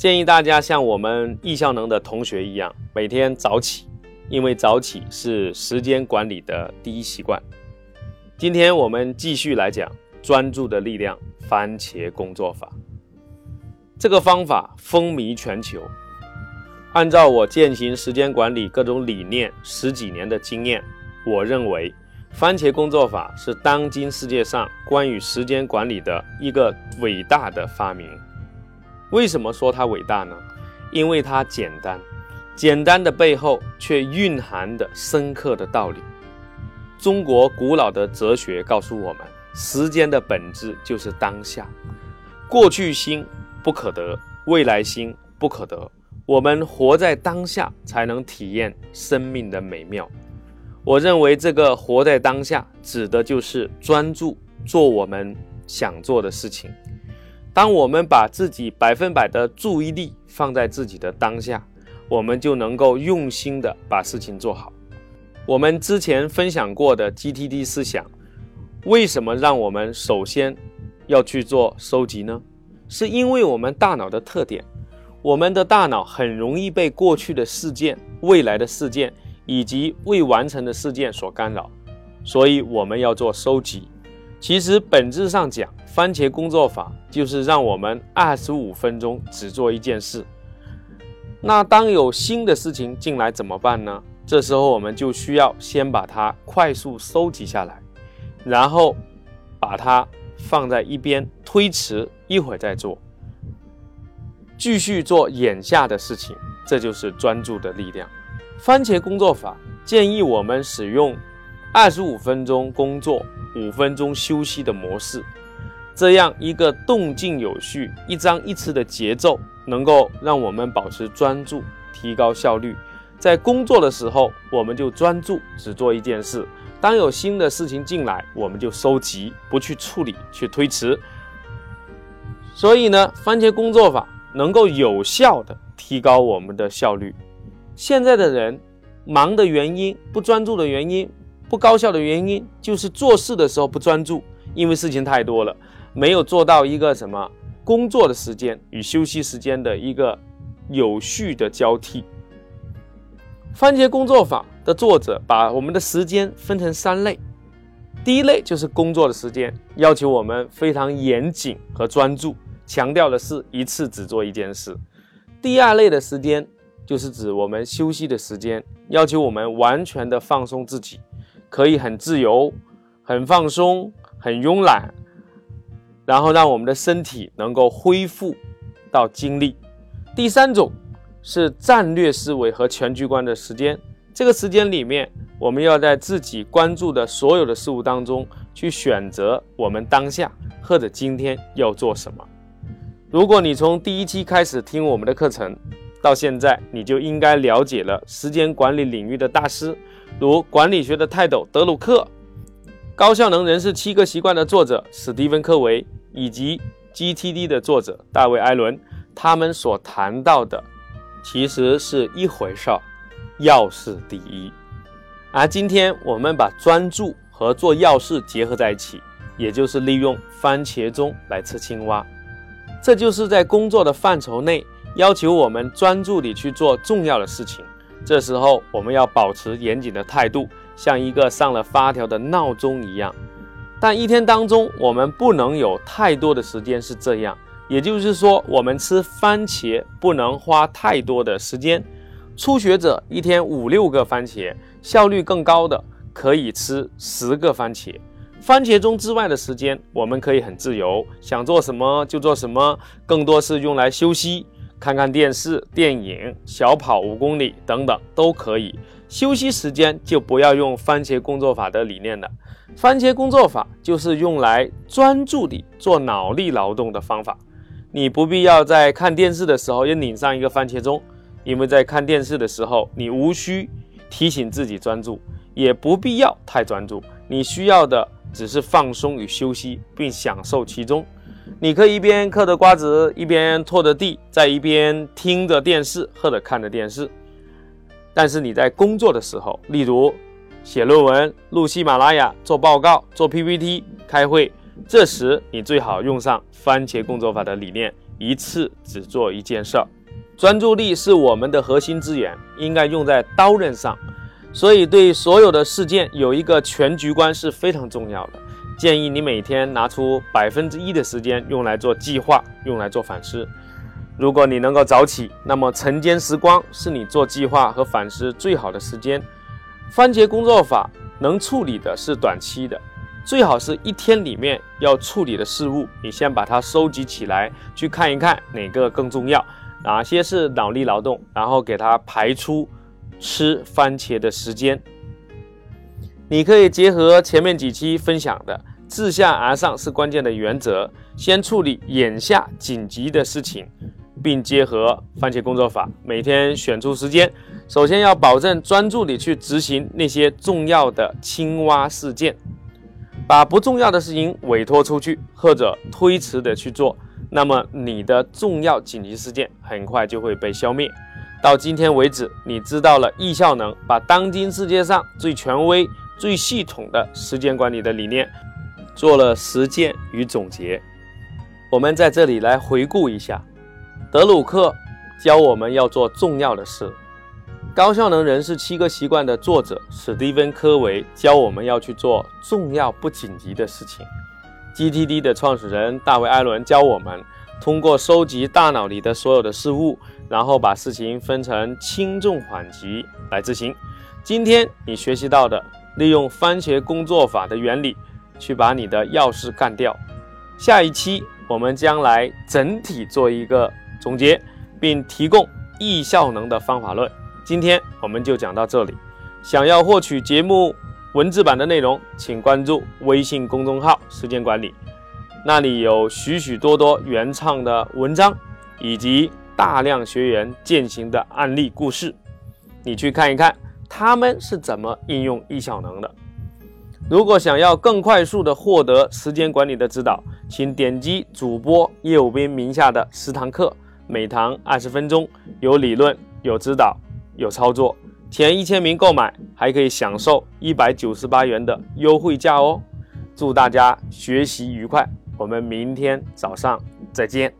建议大家像我们易效能的同学一样，每天早起，因为早起是时间管理的第一习惯。今天我们继续来讲专注的力量——番茄工作法。这个方法风靡全球。按照我践行时间管理各种理念十几年的经验，我认为番茄工作法是当今世界上关于时间管理的一个伟大的发明。为什么说它伟大呢？因为它简单，简单的背后却蕴含着深刻的道理。中国古老的哲学告诉我们，时间的本质就是当下，过去心不可得，未来心不可得。我们活在当下，才能体验生命的美妙。我认为这个活在当下，指的就是专注做我们想做的事情。当我们把自己百分百的注意力放在自己的当下，我们就能够用心的把事情做好。我们之前分享过的 GTD 思想，为什么让我们首先要去做收集呢？是因为我们大脑的特点，我们的大脑很容易被过去的事件、未来的事件以及未完成的事件所干扰，所以我们要做收集。其实本质上讲，番茄工作法就是让我们二十五分钟只做一件事。那当有新的事情进来怎么办呢？这时候我们就需要先把它快速收集下来，然后把它放在一边推迟，一会儿再做，继续做眼下的事情。这就是专注的力量。番茄工作法建议我们使用二十五分钟工作。五分钟休息的模式，这样一个动静有序、一张一弛的节奏，能够让我们保持专注，提高效率。在工作的时候，我们就专注只做一件事；当有新的事情进来，我们就收集，不去处理，去推迟。所以呢，番茄工作法能够有效的提高我们的效率。现在的人忙的原因，不专注的原因。不高效的原因就是做事的时候不专注，因为事情太多了，没有做到一个什么工作的时间与休息时间的一个有序的交替。番茄工作法的作者把我们的时间分成三类，第一类就是工作的时间，要求我们非常严谨和专注，强调的是一次只做一件事；第二类的时间就是指我们休息的时间，要求我们完全的放松自己。可以很自由、很放松、很慵懒，然后让我们的身体能够恢复到精力。第三种是战略思维和全局观的时间，这个时间里面，我们要在自己关注的所有的事物当中去选择我们当下或者今天要做什么。如果你从第一期开始听我们的课程，到现在，你就应该了解了时间管理领域的大师。如管理学的泰斗德鲁克、高效能人士七个习惯的作者史蒂芬·科维以及 GTD 的作者大卫·艾伦，他们所谈到的其实是一回事儿，要事第一。而今天我们把专注和做要事结合在一起，也就是利用番茄钟来吃青蛙。这就是在工作的范畴内要求我们专注地去做重要的事情。这时候，我们要保持严谨的态度，像一个上了发条的闹钟一样。但一天当中，我们不能有太多的时间是这样。也就是说，我们吃番茄不能花太多的时间。初学者一天五六个番茄，效率更高的可以吃十个番茄。番茄钟之外的时间，我们可以很自由，想做什么就做什么，更多是用来休息。看看电视、电影、小跑五公里等等都可以。休息时间就不要用番茄工作法的理念了。番茄工作法就是用来专注地做脑力劳动的方法。你不必要在看电视的时候又拧上一个番茄钟，因为在看电视的时候，你无需提醒自己专注，也不必要太专注。你需要的只是放松与休息，并享受其中。你可以一边嗑着瓜子，一边拖着地，在一边听着电视或者看着电视。但是你在工作的时候，例如写论文、录喜马拉雅、做报告、做 PPT、开会，这时你最好用上番茄工作法的理念，一次只做一件事儿。专注力是我们的核心资源，应该用在刀刃上，所以对所有的事件有一个全局观是非常重要的。建议你每天拿出百分之一的时间用来做计划，用来做反思。如果你能够早起，那么晨间时光是你做计划和反思最好的时间。番茄工作法能处理的是短期的，最好是一天里面要处理的事物，你先把它收集起来，去看一看哪个更重要，哪些是脑力劳动，然后给它排出吃番茄的时间。你可以结合前面几期分享的。自下而上是关键的原则，先处理眼下紧急的事情，并结合番茄工作法，每天选出时间，首先要保证专注地去执行那些重要的青蛙事件，把不重要的事情委托出去或者推迟的去做，那么你的重要紧急事件很快就会被消灭。到今天为止，你知道了易效能把当今世界上最权威、最系统的时间管理的理念。做了实践与总结，我们在这里来回顾一下。德鲁克教我们要做重要的事，高效能人士七个习惯的作者史蒂芬科维教我们要去做重要不紧急的事情。GTD 的创始人大卫艾伦教我们通过收集大脑里的所有的事物，然后把事情分成轻重缓急来执行。今天你学习到的，利用番茄工作法的原理。去把你的钥匙干掉。下一期我们将来整体做一个总结，并提供易效能的方法论。今天我们就讲到这里。想要获取节目文字版的内容，请关注微信公众号“时间管理”，那里有许许多多原创的文章，以及大量学员践行的案例故事。你去看一看他们是怎么应用易效能的。如果想要更快速的获得时间管理的指导，请点击主播叶武斌名下的十堂课，每堂二十分钟，有理论、有指导、有操作。前一千名购买还可以享受一百九十八元的优惠价哦！祝大家学习愉快，我们明天早上再见。